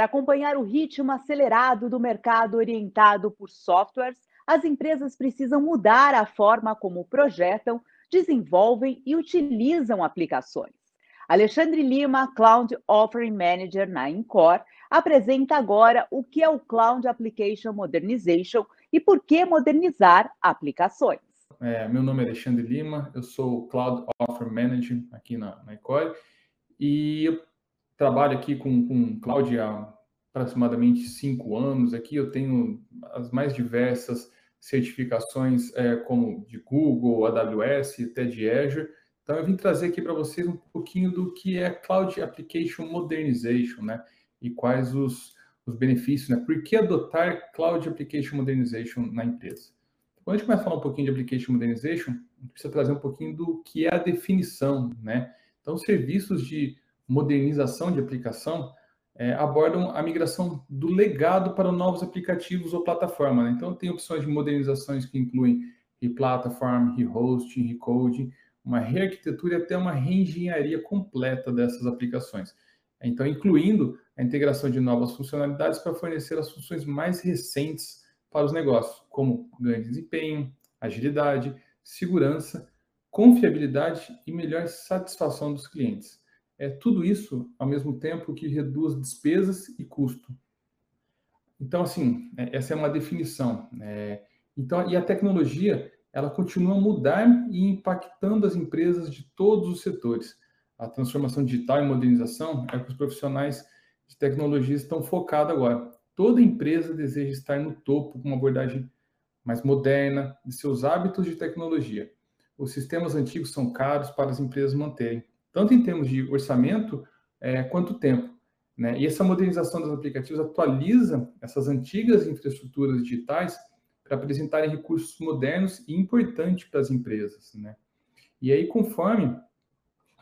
Para acompanhar o ritmo acelerado do mercado orientado por softwares, as empresas precisam mudar a forma como projetam, desenvolvem e utilizam aplicações. Alexandre Lima, Cloud Offering Manager na Incor, apresenta agora o que é o Cloud Application Modernization e por que modernizar aplicações. É, meu nome é Alexandre Lima, eu sou Cloud Offer Manager aqui na, na Ecore e eu trabalho aqui com, com Cloud há aproximadamente cinco anos. Aqui eu tenho as mais diversas certificações, é, como de Google, AWS, até de Azure. Então eu vim trazer aqui para vocês um pouquinho do que é Cloud Application Modernization, né? E quais os, os benefícios, né? Por que adotar Cloud Application Modernization na empresa? Quando a gente começa a falar um pouquinho de Application Modernization, a gente precisa trazer um pouquinho do que é a definição, né? Então, serviços de modernização de aplicação é, abordam a migração do legado para novos aplicativos ou plataforma. Né? Então, tem opções de modernizações que incluem replatform, rehosting, recoding, uma rearquitetura e até uma reengenharia completa dessas aplicações. Então, incluindo a integração de novas funcionalidades para fornecer as funções mais recentes para os negócios, como ganho de desempenho, agilidade, segurança, confiabilidade e melhor satisfação dos clientes. É tudo isso ao mesmo tempo que reduz despesas e custo. Então, assim, é, essa é uma definição. É, então, e a tecnologia, ela continua a mudar e impactando as empresas de todos os setores. A transformação digital e modernização é que os profissionais de tecnologia estão focados agora. Toda empresa deseja estar no topo com uma abordagem mais moderna de seus hábitos de tecnologia. Os sistemas antigos são caros para as empresas manterem, tanto em termos de orçamento é, quanto tempo. Né? E essa modernização dos aplicativos atualiza essas antigas infraestruturas digitais para apresentarem recursos modernos e importantes para as empresas. Né? E aí, conforme,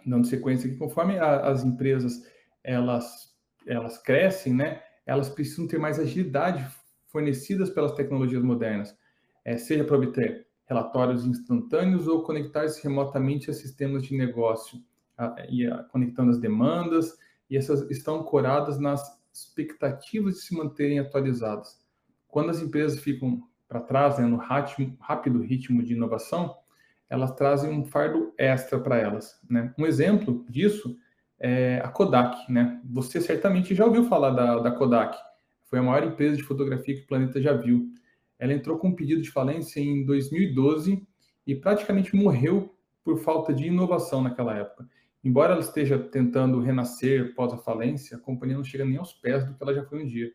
dando sequência aqui, conforme a, as empresas elas, elas crescem, né? elas precisam ter mais agilidade fornecidas pelas tecnologias modernas, é, seja para obter relatórios instantâneos ou conectar-se remotamente a sistemas de negócio, e conectando as demandas, e essas estão ancoradas nas expectativas de se manterem atualizadas. Quando as empresas ficam para trás, né, no rápido ritmo de inovação, elas trazem um fardo extra para elas. Né? Um exemplo disso é a Kodak. Né? Você certamente já ouviu falar da, da Kodak. Foi a maior empresa de fotografia que o planeta já viu. Ela entrou com um pedido de falência em 2012 e praticamente morreu por falta de inovação naquela época. Embora ela esteja tentando renascer pós a falência, a companhia não chega nem aos pés do que ela já foi um dia.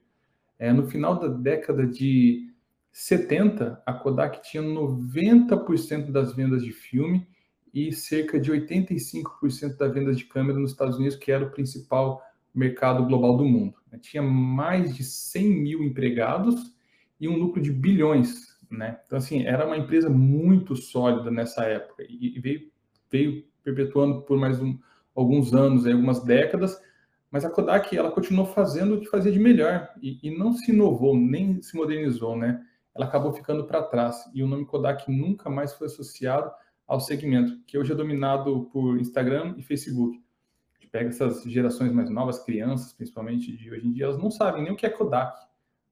É, no final da década de 70, a Kodak tinha 90% das vendas de filme e cerca de 85% das vendas de câmera nos Estados Unidos, que era o principal mercado global do mundo. Tinha mais de 100 mil empregados e um lucro de bilhões. Né? Então, assim, era uma empresa muito sólida nessa época e veio, veio perpetuando por mais um, alguns anos, algumas décadas, mas a Kodak ela continuou fazendo o que fazia de melhor e, e não se inovou, nem se modernizou, né? Ela acabou ficando para trás e o nome Kodak nunca mais foi associado ao segmento, que hoje é dominado por Instagram e Facebook. A gente pega essas gerações mais novas, crianças principalmente de hoje em dia, elas não sabem nem o que é Kodak,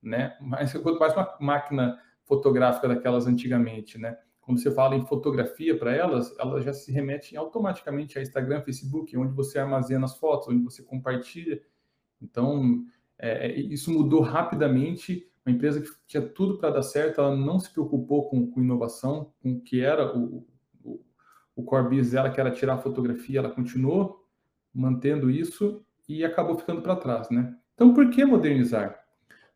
né? Mas quanto mais uma máquina fotográfica daquelas antigamente, né? Quando você fala em fotografia para elas, elas já se remetem automaticamente a Instagram, Facebook, onde você armazena as fotos, onde você compartilha. Então, é, é isso mudou rapidamente. Uma empresa que tinha tudo para dar certo, ela não se preocupou com, com inovação, com o que era o, o, o core business dela, que era tirar fotografia, ela continuou mantendo isso e acabou ficando para trás, né? Então, por que modernizar?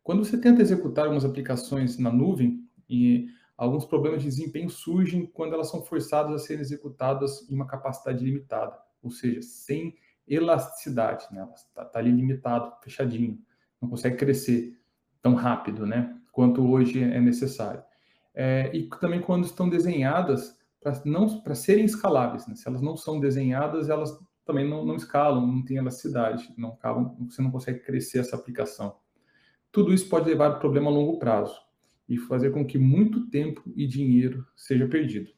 Quando você tenta executar algumas aplicações na nuvem e alguns problemas de desempenho surgem quando elas são forçadas a serem executadas em uma capacidade limitada, ou seja, sem elasticidade, né? Está tá ali limitado, fechadinho, não consegue crescer tão rápido, né? Quanto hoje é necessário. É, e também quando estão desenhadas para não para serem escaláveis, né? Se elas não são desenhadas, elas também não, não escalam, não têm elasticidade, não acabam, você não consegue crescer essa aplicação. Tudo isso pode levar a problema a longo prazo e fazer com que muito tempo e dinheiro seja perdido.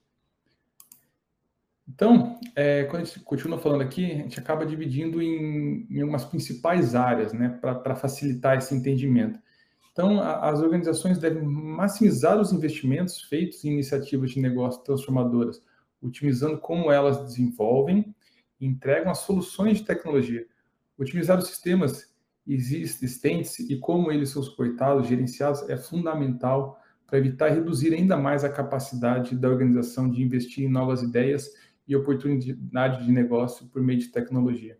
Então, é, quando a gente continua falando aqui, a gente acaba dividindo em, em umas principais áreas, né, para facilitar esse entendimento. Então, a, as organizações devem maximizar os investimentos feitos em iniciativas de negócio transformadoras, otimizando como elas desenvolvem e entregam as soluções de tecnologia. Otimizar os sistemas existentes e como eles são suportados, gerenciados, é fundamental para evitar reduzir ainda mais a capacidade da organização de investir em novas ideias e oportunidade de negócio por meio de tecnologia.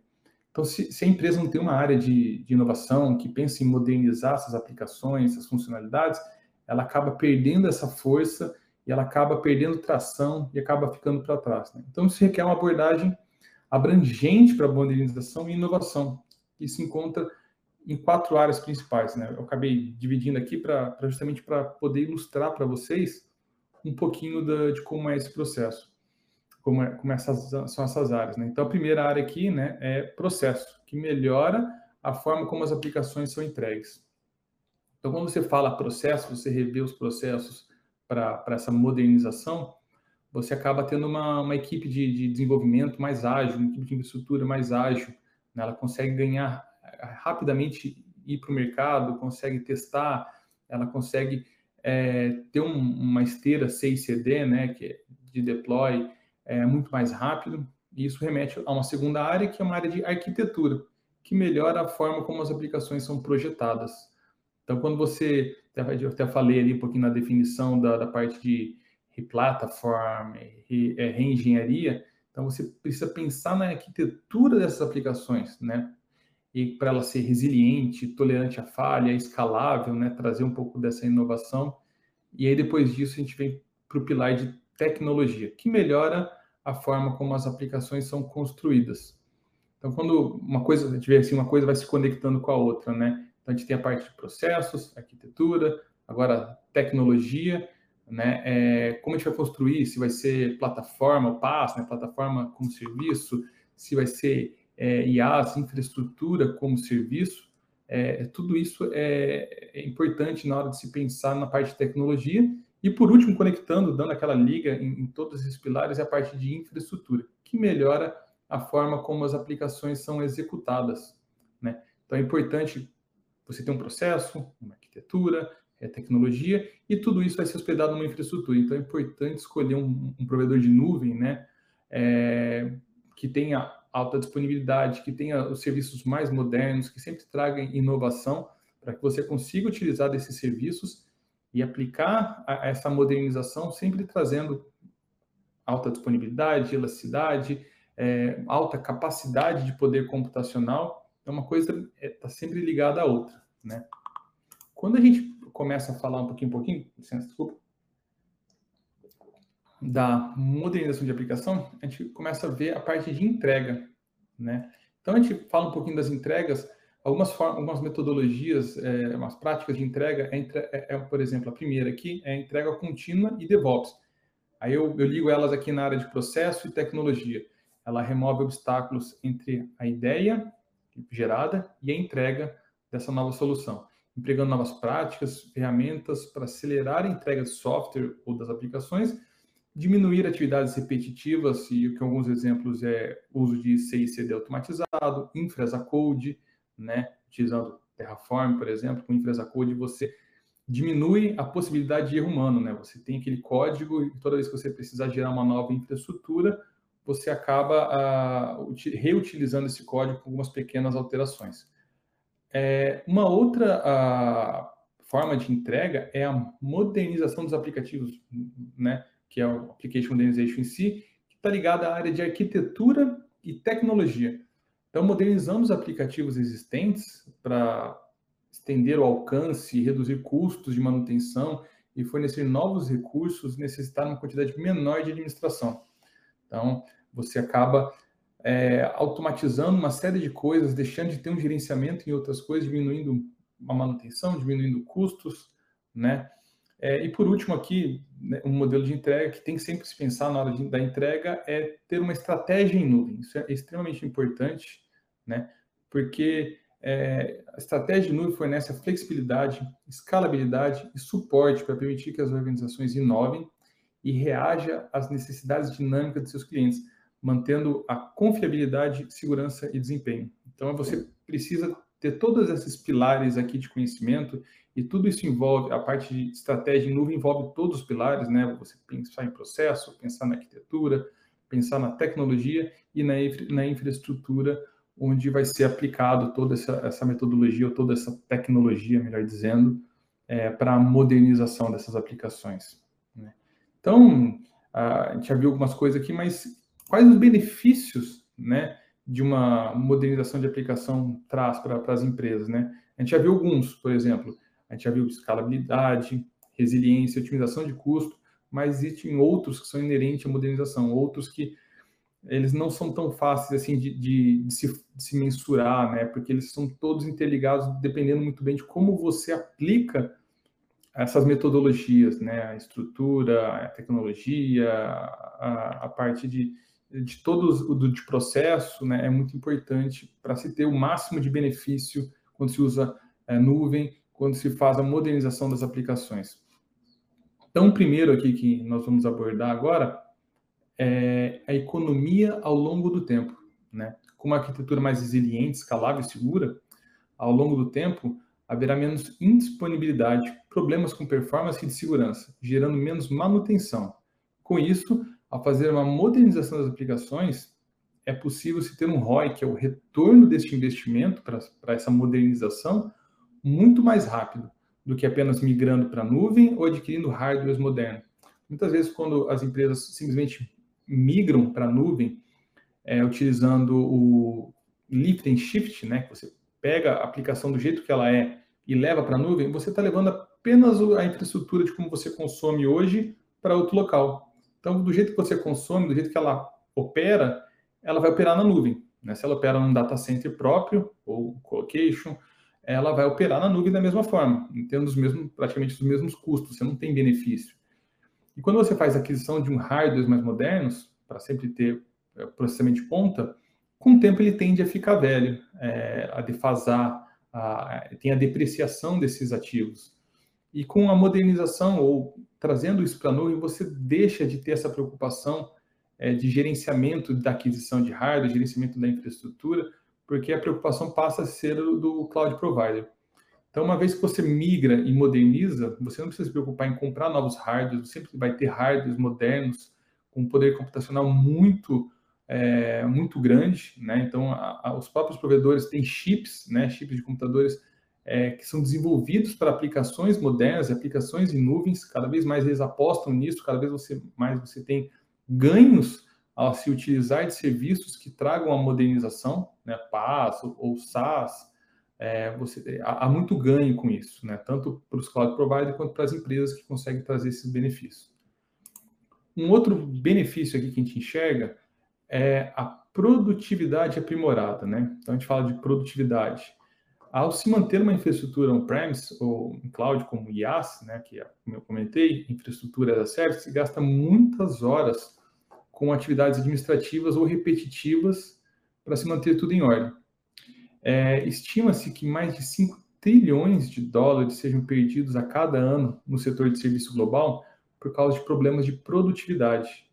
Então, se, se a empresa não tem uma área de, de, inovação que pensa em modernizar essas aplicações, essas funcionalidades, ela acaba perdendo essa força e ela acaba perdendo tração e acaba ficando para trás. Né? Então, isso requer uma abordagem abrangente para a modernização e inovação, que se encontra em quatro áreas principais. Né? Eu acabei dividindo aqui para justamente para poder ilustrar para vocês um pouquinho da, de como é esse processo, como, é, como essas, são essas áreas. Né? Então, a primeira área aqui né, é processo, que melhora a forma como as aplicações são entregues. Então, quando você fala processo, você revê os processos para essa modernização, você acaba tendo uma, uma equipe de, de, desenvolvimento mais ágil, uma equipe de infraestrutura mais ágil. Né? Ela consegue ganhar rapidamente ir para o mercado, consegue testar, ela consegue é, ter um, uma esteira CICD, né, que é de deploy, é muito mais rápido. E isso remete a uma segunda área, que é uma área de arquitetura, que melhora a forma como as aplicações são projetadas. Então, quando você, eu até falei ali um pouquinho na definição da, da parte de replatform, re, é, reengenharia, então você precisa pensar na arquitetura dessas aplicações, né? E para ela ser resiliente, tolerante à falha, escalável, né, trazer um pouco dessa inovação. E aí depois disso a gente vem para o pilar de tecnologia, que melhora a forma como as aplicações são construídas. Então, quando uma coisa, a gente vê assim, uma coisa vai se conectando com a outra, né? Então, a gente tem a parte de processos, arquitetura, agora tecnologia, né? É, como a gente vai construir, se vai ser plataforma, PaaS, né? Plataforma como serviço, se vai ser é, IaaS, infraestrutura como serviço, é, tudo isso é, é, importante na hora de se pensar na parte de tecnologia. E, por último, conectando, dando aquela liga em, em todos esses pilares, é a parte de infraestrutura, que melhora a forma como as aplicações são executadas. Né? Então, é importante você ter um processo, uma arquitetura, é, tecnologia, e tudo isso vai ser hospedado numa infraestrutura. Então, é importante escolher um, um provedor de nuvem, né? É, que tenha alta disponibilidade, que tenha os serviços mais modernos, que sempre tragam inovação para que você consiga utilizar desses serviços e aplicar a, essa modernização sempre trazendo alta disponibilidade, elasticidade, é, alta capacidade de poder computacional. É uma coisa está é, tá sempre ligada à outra, né? Quando a gente começa a falar um pouquinho, um pouquinho, licença, desculpa, da modernização de aplicação, a gente começa a ver a parte de entrega, né? Então a gente fala um pouquinho das entregas, algumas formas, algumas metodologias, é, umas práticas de entrega, é, é, é, por exemplo, a primeira aqui é entrega contínua e DevOps. Aí eu, eu ligo elas aqui na área de processo e tecnologia. Ela remove obstáculos entre a ideia gerada e a entrega dessa nova solução, empregando novas práticas, ferramentas para acelerar a entrega de software ou das aplicações diminuir atividades repetitivas, e que alguns exemplos é uso de CICD automatizado, infras a code, né, utilizando Terraform, por exemplo, com infras a code você diminui a possibilidade de erro humano, né? Você tem aquele código e toda vez que você precisar gerar uma nova infraestrutura, você acaba uh, reutilizando esse código com algumas pequenas alterações. É, uma outra uh, forma de entrega é a modernização dos aplicativos, né? Que é o Application Modernization em si, que está ligado à área de arquitetura e tecnologia. Então, modernizamos aplicativos existentes para estender o alcance, reduzir custos de manutenção e fornecer novos recursos, necessitar uma quantidade menor de administração. Então, você acaba é, automatizando uma série de coisas, deixando de ter um gerenciamento em outras coisas, diminuindo a manutenção, diminuindo custos, né? É, e por último aqui, né, um modelo de entrega que tem que sempre se pensar na hora de, da entrega é ter uma estratégia em nuvem. Isso é extremamente importante, né? Porque é, a estratégia de nuvem fornece a flexibilidade, escalabilidade e suporte para permitir que as organizações inovem e reajam às necessidades dinâmicas de seus clientes. mantendo a confiabilidade, segurança e desempenho. Então, você precisa ter todos esses pilares aqui de conhecimento e tudo isso envolve, a parte de estratégia em nuvem envolve todos os pilares, né? Você pensar em processo, pensar na arquitetura, pensar na tecnologia e na, infra, na infraestrutura onde vai ser aplicado toda essa, essa metodologia ou toda essa tecnologia, melhor dizendo, é, para a modernização dessas aplicações. Né? Então, a gente já viu algumas coisas aqui, mas quais os benefícios né, de uma modernização de aplicação traz para as empresas? Né? A gente já viu alguns, por exemplo, a gente já viu escalabilidade, resiliência, otimização de custo, mas existem outros que são inerentes à modernização, outros que eles não são tão fáceis assim de, de, de, se, de, se, mensurar, né? Porque eles são todos interligados, dependendo muito bem de como você aplica essas metodologias, né? A estrutura, a tecnologia, a, a parte de, de todos o de processo, né? É muito importante para se ter o máximo de benefício quando se usa é, nuvem, quando se faz a modernização das aplicações. Então, o primeiro aqui que nós vamos abordar agora é a economia ao longo do tempo, né? Com uma arquitetura mais resiliente, escalável e segura, ao longo do tempo, haverá menos indisponibilidade, problemas com performance e de segurança, gerando menos manutenção. Com isso, ao fazer uma modernização das aplicações, é possível se ter um ROI, que é o retorno deste investimento para essa modernização, muito mais rápido do que apenas migrando para a nuvem ou adquirindo hardwares modernos. Muitas vezes, quando as empresas simplesmente migram para a nuvem, é, utilizando o lift and shift, né, que você pega a aplicação do jeito que ela é e leva para a nuvem, você está levando apenas a infraestrutura de como você consome hoje para outro local. Então, do jeito que você consome, do jeito que ela opera, ela vai operar na nuvem. Né? Se ela opera num data center próprio ou colocation, ela vai operar na nuvem da mesma forma, tendo os mesmos, praticamente os mesmos custos, você não tem benefício. E quando você faz aquisição de um hardware mais modernos, para sempre ter é, processamento de ponta, com o tempo ele tende a ficar velho, é, a defasar, a, tem a depreciação desses ativos. E com a modernização ou trazendo isso para a nuvem, você deixa de ter essa preocupação é, de gerenciamento da aquisição de hardware, gerenciamento da infraestrutura, porque a preocupação passa a ser do cloud provider. Então, uma vez que você migra e moderniza, você não precisa se preocupar em comprar novos hardwares, sempre vai ter hardwares modernos com poder computacional muito é, muito grande, né? Então, a, a, os próprios provedores têm chips, né? Chips de computadores é, que são desenvolvidos para aplicações modernas, aplicações em nuvens. Cada vez mais eles apostam nisso, cada vez você, mais você tem ganhos ao se utilizar de serviços que tragam a modernização, né? PaaS ou, ou SaaS. É, você, há, há, muito ganho com isso, né? Tanto para os cloud providers quanto para as empresas que conseguem trazer esses benefícios. Um outro benefício aqui que a gente enxerga é a produtividade aprimorada, né? Então a gente fala de produtividade. Ao se manter uma infraestrutura on-premise ou em cloud como IaaS, né, que é, como eu comentei, infraestrutura as a service, se gasta muitas horas com atividades administrativas ou repetitivas para se manter tudo em ordem. É, Estima-se que mais de 5 trilhões de dólares sejam perdidos a cada ano no setor de serviço global por causa de problemas de produtividade.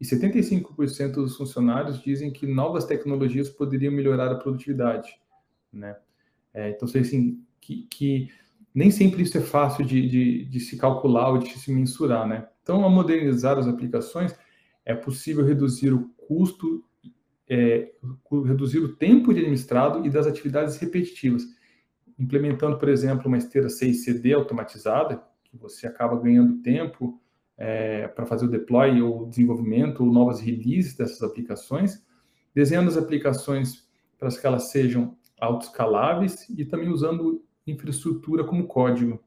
E 75% dos funcionários dizem que novas tecnologias poderiam melhorar a produtividade. Né? É, então, assim, que, que, nem sempre isso é fácil de, de, de, se calcular ou de se mensurar. Né? Então, ao modernizar as aplicações, é possível reduzir o custo, é, reduzir o tempo de administrado e das atividades repetitivas. Implementando, por exemplo, uma esteira 6CD automatizada, que você acaba ganhando tempo é, para fazer o deploy ou desenvolvimento ou novas releases dessas aplicações, desenhando as aplicações para que elas sejam autoescaláveis e também usando infraestrutura como código,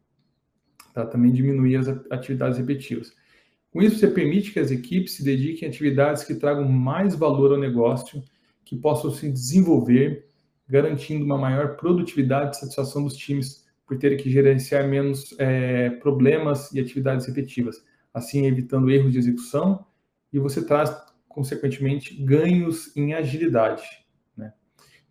para também diminuir as atividades repetitivas. Com isso, você permite que as equipes se dediquem a atividades que tragam mais valor ao negócio, que possam se desenvolver, garantindo uma maior produtividade e satisfação dos times por terem que gerenciar menos é, problemas e atividades repetitivas assim evitando erros de execução, e você traz, consequentemente, ganhos em agilidade.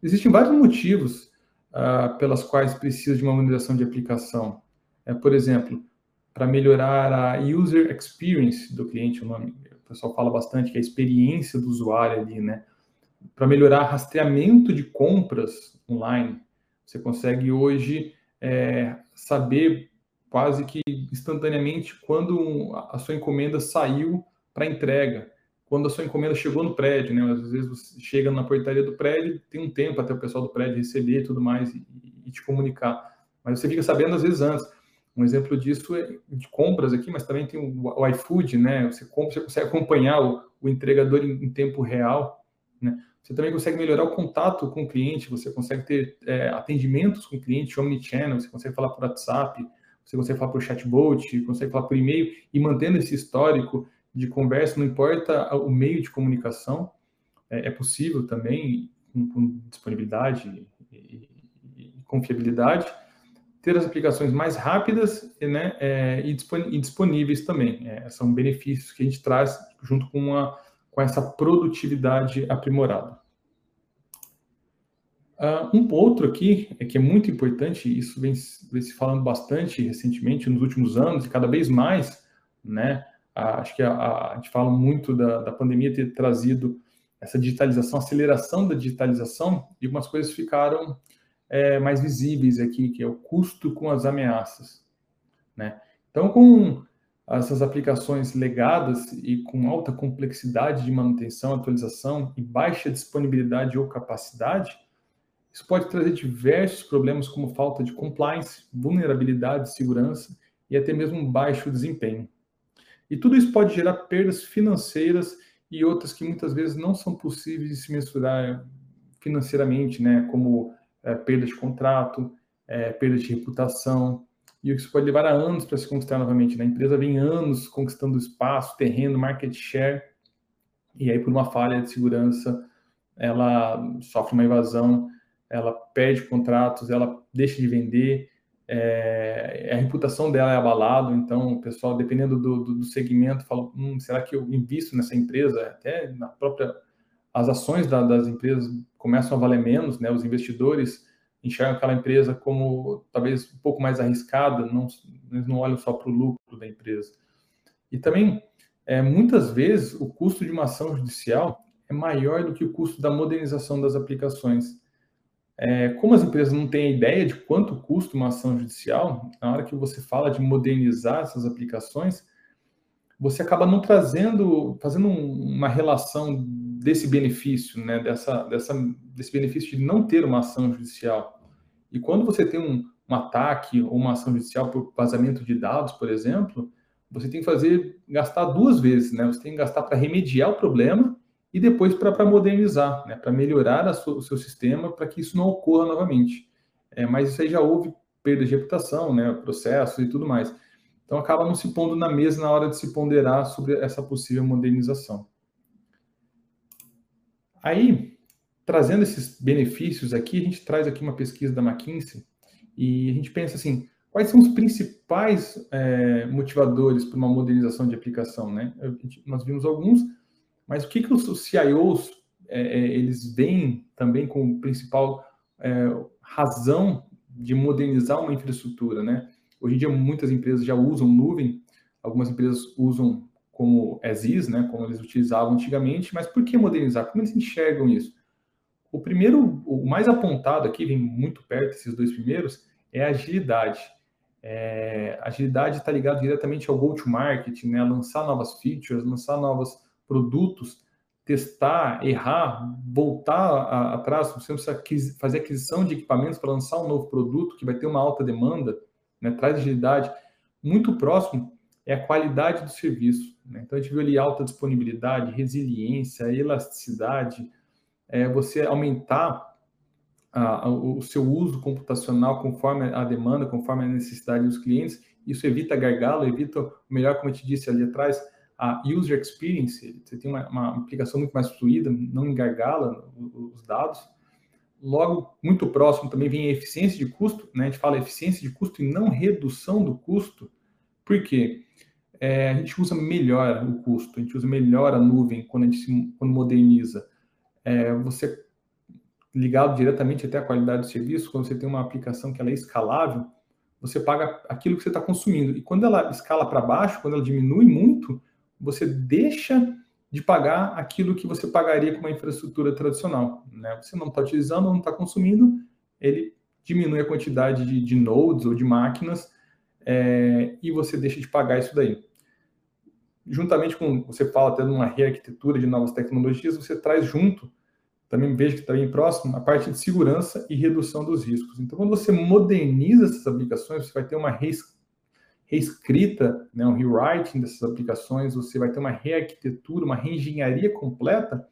Existem vários motivos uh, pelas quais precisa de uma modernização de aplicação. É, por exemplo, para melhorar a user experience do cliente, o nome pessoal fala bastante, que é a experiência do usuário ali, né? Para melhorar rastreamento de compras online, você consegue hoje é, saber quase que instantaneamente quando a sua encomenda saiu para entrega, quando a sua encomenda chegou no prédio, né? Às vezes você chega na portaria do prédio, tem um tempo até o pessoal do prédio receber e tudo mais e, e te comunicar. Mas você fica sabendo às vezes antes. Um exemplo disso é de compras aqui, mas também tem o, iFood, né? Você compra, você consegue acompanhar o, o entregador em, em, tempo real, né? Você também consegue melhorar o contato com o cliente, você consegue ter é, atendimentos com o cliente, omnichannel, você consegue falar por WhatsApp, você consegue falar por chatbot, consegue falar por e-mail e mantendo esse histórico de conversa, não importa o meio de comunicação, é, é possível também, com, com disponibilidade e, e, confiabilidade, ter as aplicações mais rápidas né, é, e, disponíveis também. É, são benefícios que a gente traz junto com, uma, com essa produtividade aprimorada. Uh, um outro aqui, é que é muito importante, isso vem, vem, se falando bastante recentemente, nos últimos anos, e cada vez mais, né? Acho que a, a, gente fala muito da, da pandemia ter trazido essa digitalização, aceleração da digitalização, e algumas coisas ficaram é, mais visíveis aqui, que é o custo com as ameaças. Né? Então, com essas aplicações legadas e com alta complexidade de manutenção, atualização e baixa disponibilidade ou capacidade, isso pode trazer diversos problemas como falta de compliance, vulnerabilidade de segurança e até mesmo baixo desempenho. E tudo isso pode gerar perdas financeiras e outras que muitas vezes não são possíveis de se mensurar financeiramente, né, como é, perda de contrato, é, perda de reputação, e isso pode levar a anos para se conquistar novamente. Né? A empresa vem anos conquistando espaço, terreno, market share, e aí por uma falha de segurança ela sofre uma invasão ela perde contratos, ela deixa de vender, é, a reputação dela é abalada, então o pessoal, dependendo do, do, do segmento, fala, hum, será que eu invisto nessa empresa? Até na própria, as ações da, das empresas começam a valer menos, né? Os investidores enxergam aquela empresa como talvez um pouco mais arriscada, não, eles não olham só para o lucro da empresa. E também, é, muitas vezes, o custo de uma ação judicial é maior do que o custo da modernização das aplicações. É, como as empresas não têm ideia de quanto custa uma ação judicial, na hora que você fala de modernizar essas aplicações, você acaba não trazendo, fazendo uma relação desse benefício, né, dessa, dessa, desse benefício de não ter uma ação judicial. E quando você tem um, um ataque ou uma ação judicial por vazamento de dados, por exemplo, você tem que fazer, gastar duas vezes, né? Você tem que gastar para remediar o problema e depois para modernizar, né, para melhorar sua, o seu sistema para que isso não ocorra novamente. É, mas isso aí já houve perda de reputação, né, processos e tudo mais. Então acaba não se pondo na mesa na hora de se ponderar sobre essa possível modernização. Aí, trazendo esses benefícios aqui, a gente traz aqui uma pesquisa da McKinsey e a gente pensa assim, quais são os principais é, motivadores para uma modernização de aplicação, né? Nós vimos alguns, mas o que, que os CIOs é, é, eles veem também como principal é, razão de modernizar uma infraestrutura, né? Hoje em dia muitas empresas já usam nuvem, algumas empresas usam como as né, como eles utilizavam antigamente, mas por que modernizar? Como eles enxergam isso? O primeiro, o mais apontado aqui, vem muito perto esses dois primeiros, é a agilidade. É, agilidade está ligado diretamente ao go-to-market, né, lançar novas features, lançar novas produtos, testar, errar, voltar atrás, você precisa fazer aquisição de equipamentos para lançar um novo produto que vai ter uma alta demanda, né, traz agilidade. Muito próximo é a qualidade do serviço. Né? Então, a gente viu ali alta disponibilidade, resiliência, elasticidade, é, você aumentar a, a, o seu uso computacional conforme a demanda, conforme a necessidade dos clientes. Isso evita gargalo, evita, melhor, como eu te disse ali atrás, a user experience, você tem uma, uma aplicação muito mais fluida, não engargala os dados. Logo, muito próximo também vem a eficiência de custo, né? A gente fala eficiência de custo e não redução do custo, porque é, a gente usa melhor o custo, a gente usa melhor a nuvem quando a gente se, quando moderniza. É, você ligado diretamente até a qualidade do serviço, quando você tem uma aplicação que ela é escalável, você paga aquilo que você está consumindo. E quando ela escala para baixo, quando ela diminui muito, você deixa de pagar aquilo que você pagaria com uma infraestrutura tradicional. Né? Você não está utilizando, não está consumindo, ele diminui a quantidade de, de nodes ou de máquinas é, e você deixa de pagar isso daí. Juntamente com, você fala até de uma rearquitetura de novas tecnologias, você traz junto, também vejo que está bem próximo, a parte de segurança e redução dos riscos. Então, quando você moderniza essas aplicações, você vai ter uma reescrita, né, um rewriting dessas aplicações, você vai ter uma rearquitetura, uma reengenharia completa,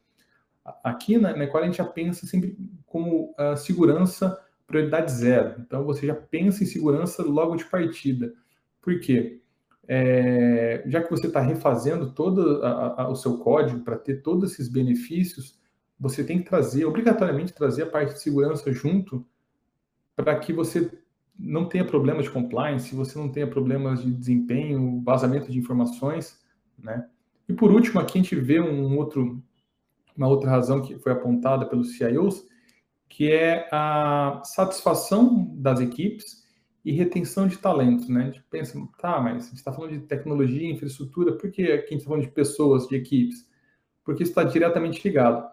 aqui na, na a gente já pensa sempre como uh, segurança prioridade zero. Então você já pensa em segurança logo de partida. Por quê? É, já que você está refazendo todo a, a, o seu código para ter todos esses benefícios, você tem que trazer, obrigatoriamente trazer a parte de segurança junto para que você não tenha problemas de compliance, você não tenha problemas de desempenho, vazamento de informações, né? E por último, aqui a gente vê um outro, uma outra razão que foi apontada pelos CIOs, que é a satisfação das equipes e retenção de talentos, né? A gente pensa, tá, mas a gente está falando de tecnologia, infraestrutura, por que aqui a gente está falando de pessoas, de equipes? Porque isso está diretamente ligado.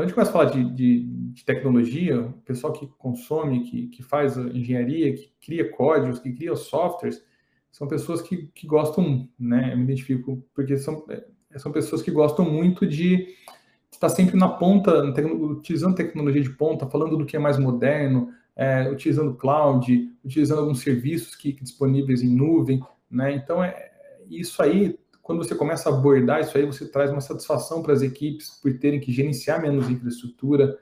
Quando a gente começa a falar de, de, de tecnologia, o pessoal que consome, que, que faz engenharia, que cria códigos, que cria softwares, são pessoas que, que gostam, né? Eu me identifico, porque são, é, são pessoas que gostam muito de estar sempre na ponta, utilizando tecnologia de ponta, falando do que é mais moderno, é, utilizando cloud, utilizando alguns serviços que, que disponíveis em nuvem, né? Então é isso aí quando você começa a abordar isso aí, você traz uma satisfação para as equipes por terem que gerenciar menos infraestrutura,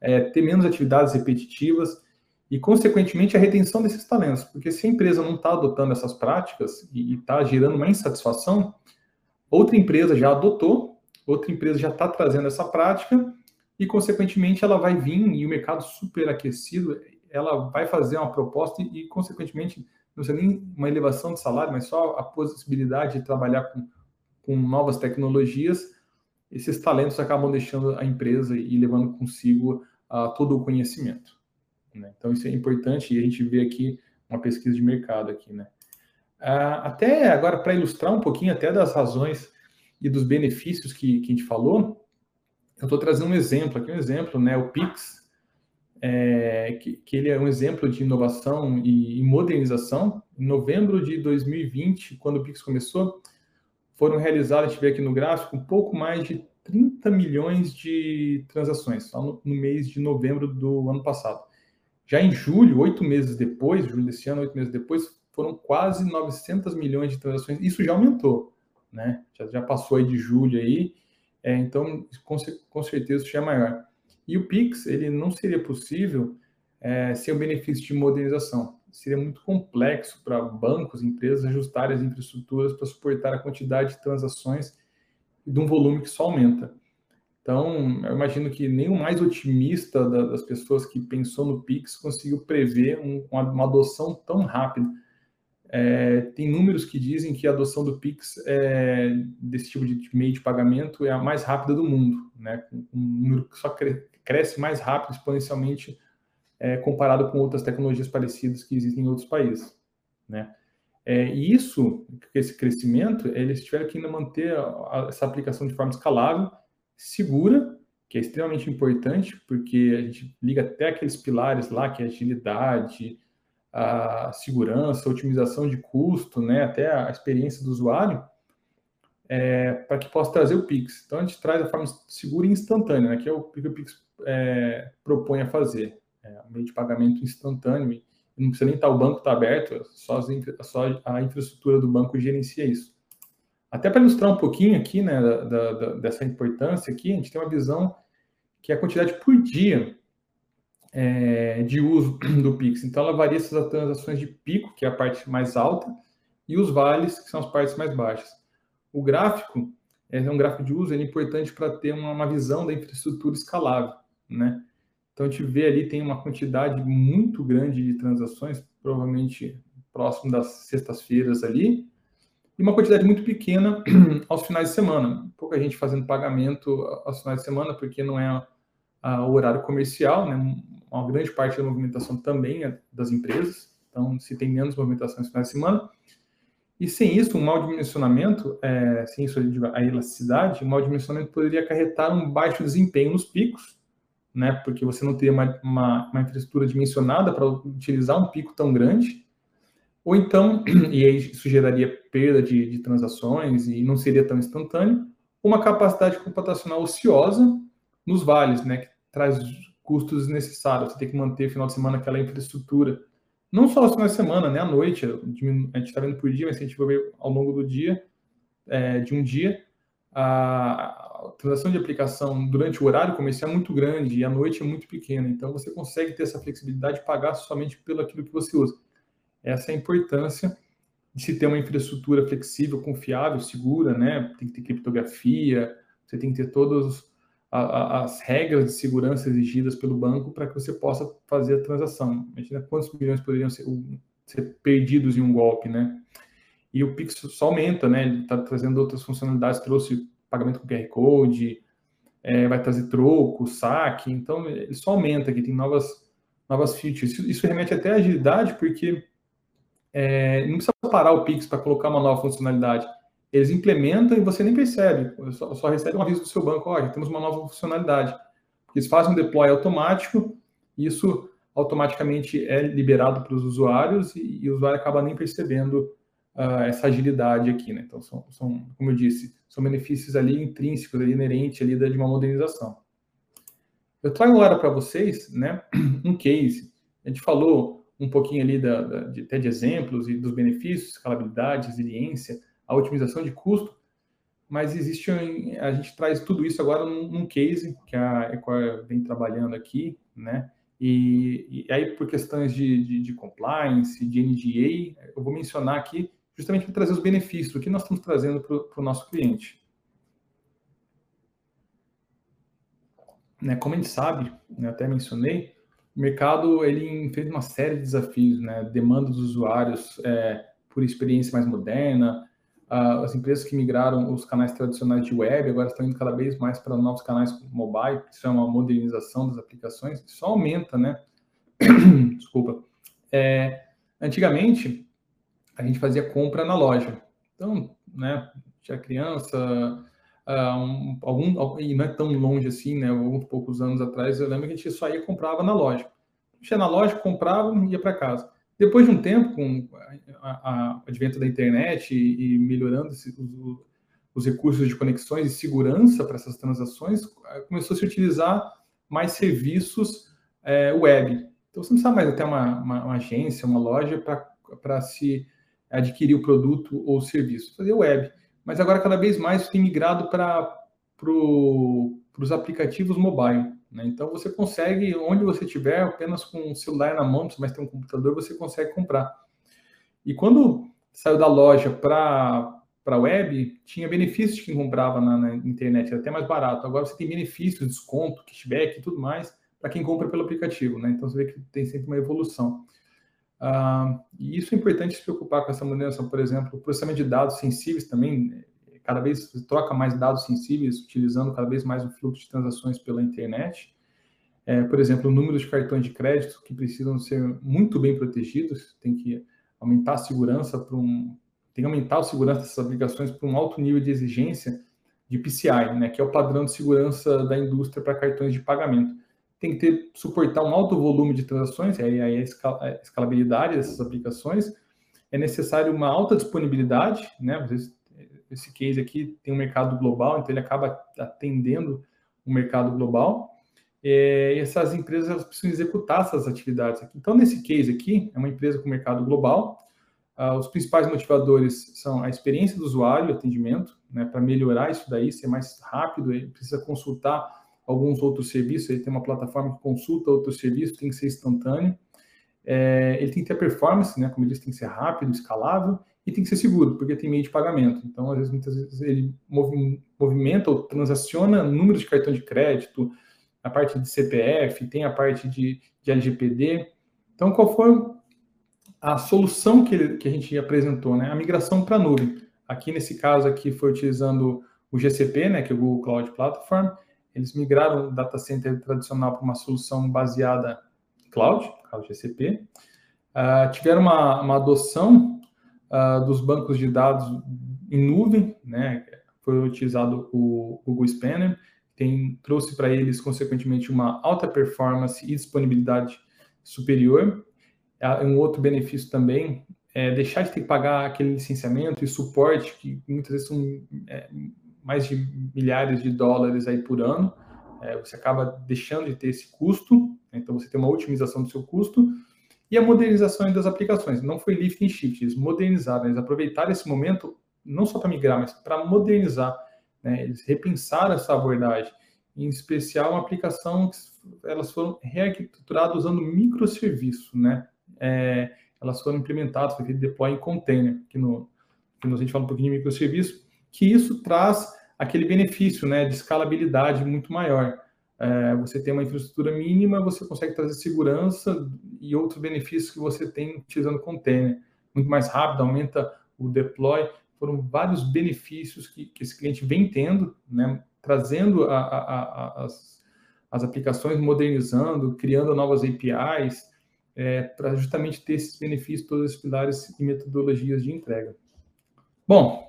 é, ter menos atividades repetitivas e, consequentemente, a retenção desses talentos. Porque se a empresa não está adotando essas práticas e está gerando uma insatisfação, outra empresa já adotou, outra empresa já está trazendo essa prática e, consequentemente, ela vai vir e o mercado superaquecido, ela vai fazer uma proposta e, e consequentemente, não seja nem uma elevação de salário, mas só a possibilidade de trabalhar com, com novas tecnologias, esses talentos acabam deixando a empresa e levando consigo uh, todo o conhecimento. Né? Então, isso é importante e a gente vê aqui uma pesquisa de mercado aqui, né? Uh, até agora, para ilustrar um pouquinho até das razões e dos benefícios que, que a gente falou, eu estou trazendo um exemplo aqui, um exemplo, né? O Pix, é, que, que, ele é um exemplo de inovação e, e, modernização. Em novembro de 2020, quando o Pix começou, foram realizadas, a gente vê aqui no gráfico, um pouco mais de 30 milhões de transações, só no, no mês de novembro do ano passado. Já em julho, oito meses depois, julho desse ano, oito meses depois, foram quase 900 milhões de transações. Isso já aumentou, né? Já, já passou aí de julho aí, é, então com, com certeza isso já é maior. E o Pix, ele não seria possível é, sem o benefício de modernização. Seria muito complexo para bancos, empresas ajustarem as infraestruturas para suportar a quantidade de transações e de um volume que só aumenta. Então, eu imagino que nem o mais otimista das pessoas que pensou no Pix conseguiu prever uma adoção tão rápida. É, tem números que dizem que a adoção do Pix é, desse tipo de meio de pagamento é a mais rápida do mundo, né? Um número que só cresce mais rápido exponencialmente é, comparado com outras tecnologias parecidas que existem em outros países, né? É, e isso, esse crescimento, eles tiveram que ainda manter a, essa aplicação de forma escalável, segura, que é extremamente importante, porque a gente liga até aqueles pilares lá, que é agilidade, a segurança, a otimização de custo, né, até a experiência do usuário, é, para que possa trazer o Pix. Então, a gente traz a forma segura e instantânea, né, que é o o Pix é, propõe a fazer. É um meio de pagamento instantâneo, não precisa nem estar, o banco está aberto, só, as, só, a infraestrutura do banco gerencia isso. Até para ilustrar um pouquinho aqui, né, da, da, dessa importância aqui, a gente tem uma visão que é a quantidade por dia é, de uso do Pix. Então, ela varia essas transações de pico, que é a parte mais alta, e os vales, que são as partes mais baixas. O gráfico é um gráfico de uso, é importante para ter uma, uma visão da infraestrutura escalável né? Então a gente vê ali tem uma quantidade muito grande de transações, provavelmente próximo das sextas-feiras ali, e uma quantidade muito pequena aos finais de semana. Pouca gente fazendo pagamento aos finais de semana, porque não é o horário comercial, né? Uma grande parte da movimentação também é das empresas, então se tem menos movimentação aos finais de semana. E sem isso, um mau dimensionamento, é, sem isso a elasticidade, um mau dimensionamento poderia acarretar um baixo desempenho nos picos, né? Porque você não teria uma, uma, uma infraestrutura dimensionada para utilizar um pico tão grande. Ou então, e aí isso geraria perda de, de transações e não seria tão instantâneo, uma capacidade computacional ociosa nos vales, né? Que traz custos necessários. Você tem que manter final de semana aquela infraestrutura não só aos finais de semana, né, à noite, a gente está vendo por dia, mas se a gente for ver ao longo do dia, é, de um dia, a transação de aplicação durante o horário comercial é muito grande e à noite é muito pequena. Então, você consegue ter essa flexibilidade de pagar somente pelo aquilo que você usa. Essa é a importância de se ter uma infraestrutura flexível, confiável, segura, né? Tem que ter criptografia, você tem que ter todos a, a, as regras de segurança exigidas pelo banco para que você possa fazer a transação. Imagina quantos milhões poderiam ser, ser perdidos em um golpe, né? E o Pix só aumenta, né? Ele está trazendo outras funcionalidades, trouxe pagamento com QR Code, é, vai trazer troco, saque, então ele só aumenta aqui, tem novas, novas features. Isso, isso remete até à agilidade, porque é, não precisa parar o Pix para colocar uma nova funcionalidade. Eles implementam e você nem percebe, só, só recebe um aviso do seu banco, olha, temos uma nova funcionalidade. Eles fazem um deploy automático, isso automaticamente é liberado para os usuários e, e, o usuário acaba nem percebendo uh, essa agilidade aqui, né? Então, são, são, como eu disse, são benefícios ali intrínsecos, ali, inerentes ali de uma modernização. Eu trago agora para vocês, né, um case. A gente falou um pouquinho ali da, da, de, até de exemplos e dos benefícios, escalabilidade, resiliência, a otimização de custo, mas existe, a gente traz tudo isso agora num, num case que a Equar vem trabalhando aqui, né? E, e aí, por questões de, de, de, compliance, de NDA, eu vou mencionar aqui justamente para trazer os benefícios, o que nós estamos trazendo para o nosso cliente. Né, como a gente sabe, né, até mencionei, o mercado ele enfrenta uma série de desafios, né? Demanda dos usuários é, por experiência mais moderna, as empresas que migraram os canais tradicionais de web agora estão indo cada vez mais para novos canais mobile, isso é uma modernização das aplicações, só aumenta, né? Desculpa. É, antigamente, a gente fazia compra na loja. Então, né, tinha criança, uh, um, algum, e não é tão longe assim, né? Alguns poucos anos atrás, eu lembro que a gente só ia comprava na loja. Ia na loja, comprava e ia para casa. Depois de um tempo, com o advento da internet e, e melhorando esse, os, os, recursos de conexões e segurança para essas transações, começou a se utilizar mais serviços é, web. Então, você não precisa mais até uma, uma, uma agência, uma loja para se adquirir o produto ou o serviço. Fazer web. Mas agora, cada vez mais, tem migrado para pro, os aplicativos mobile. Né? Então você consegue, onde você estiver, apenas com o celular na mão, mas tem um computador, você consegue comprar. E quando saiu da loja para a web, tinha benefícios de quem comprava na, na, internet, era até mais barato. Agora você tem benefícios, desconto, cashback e tudo mais para quem compra pelo aplicativo. Né? Então você vê que tem sempre uma evolução. E isso é importante se preocupar com essa mudança, por exemplo, o processamento de dados sensíveis também cada vez troca mais dados sensíveis, utilizando cada vez mais o fluxo de transações pela internet. É, por exemplo, o número de cartões de crédito que precisam ser muito bem protegidos, tem que aumentar a segurança para um, tem que aumentar a segurança dessas aplicações para um alto nível de exigência de PCI, né, que é o padrão de segurança da indústria para cartões de pagamento. Tem que ter, suportar um alto volume de transações, aí a escalabilidade dessas aplicações. É necessário uma alta disponibilidade, né, esse case aqui tem um mercado global, então ele acaba atendendo o mercado global. É, essas empresas elas precisam executar essas atividades aqui. Então, nesse case aqui, é uma empresa com mercado global. Ah, os principais motivadores são a experiência do usuário, atendimento, né, para melhorar isso daí, ser mais rápido, ele precisa consultar alguns outros serviços, ele tem uma plataforma que consulta outros serviços, tem que ser instantâneo. É, ele tem que ter performance, né, como eu disse, tem que ser rápido, escalável, e tem que ser seguro, porque tem meio de pagamento. Então, às vezes, muitas vezes ele movimenta ou transaciona números de cartão de crédito, a parte de CPF, tem a parte de, de LGPD. Então, qual foi a solução que, que a gente apresentou? Né? A migração para a nuvem. Aqui, nesse caso, aqui foi utilizando o GCP, né, que é o Google Cloud Platform. Eles migraram o data center tradicional para uma solução baseada em cloud, cloud GCP. Uh, tiveram uma, uma adoção uh, dos bancos de dados em nuvem, né? Foi utilizado o Google Spanner, tem, trouxe para eles, consequentemente, uma alta performance e disponibilidade superior. Ah, um outro benefício também é deixar de ter que pagar aquele licenciamento e suporte, que muitas vezes são é, mais de milhares de dólares aí por ano. É, você acaba deixando de ter esse custo, né? então você tem uma otimização do seu custo. E a modernização das aplicações. Não foi lift and shift, eles modernizaram, eles aproveitaram esse momento não só para migrar, mas para modernizar. Né? Eles repensaram essa abordagem. Em especial, uma aplicação que elas foram rearquitecturadas usando microserviço, né? É, elas foram implementadas, foi feito deploy em container, que no, que a gente fala um pouquinho de microserviço, que isso traz aquele benefício né, de escalabilidade muito maior. É, você tem uma infraestrutura mínima, você consegue trazer segurança e outros benefícios que você tem utilizando container. Muito mais rápido, aumenta o deploy. Foram vários benefícios que, que esse cliente vem tendo, né, trazendo a, a, a, as, as aplicações, modernizando, criando novas APIs, é, para justamente ter esses benefícios, todos esses pilares e metodologias de entrega. Bom,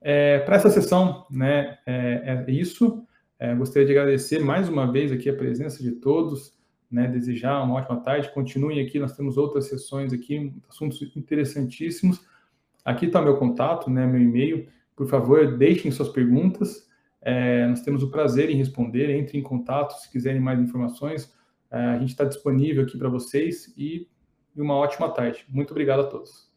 é, para essa sessão, né, é, é isso. É, gostaria de agradecer mais uma vez aqui a presença de todos, né, desejar uma ótima tarde. Continuem aqui, nós temos outras sessões aqui, assuntos interessantíssimos. Aqui está meu contato, né, meu e-mail. Por favor, deixem suas perguntas. É, nós temos o prazer em responder. Entre em contato se quiserem mais informações. É, a gente está disponível aqui para vocês e, uma ótima tarde. Muito obrigado a todos.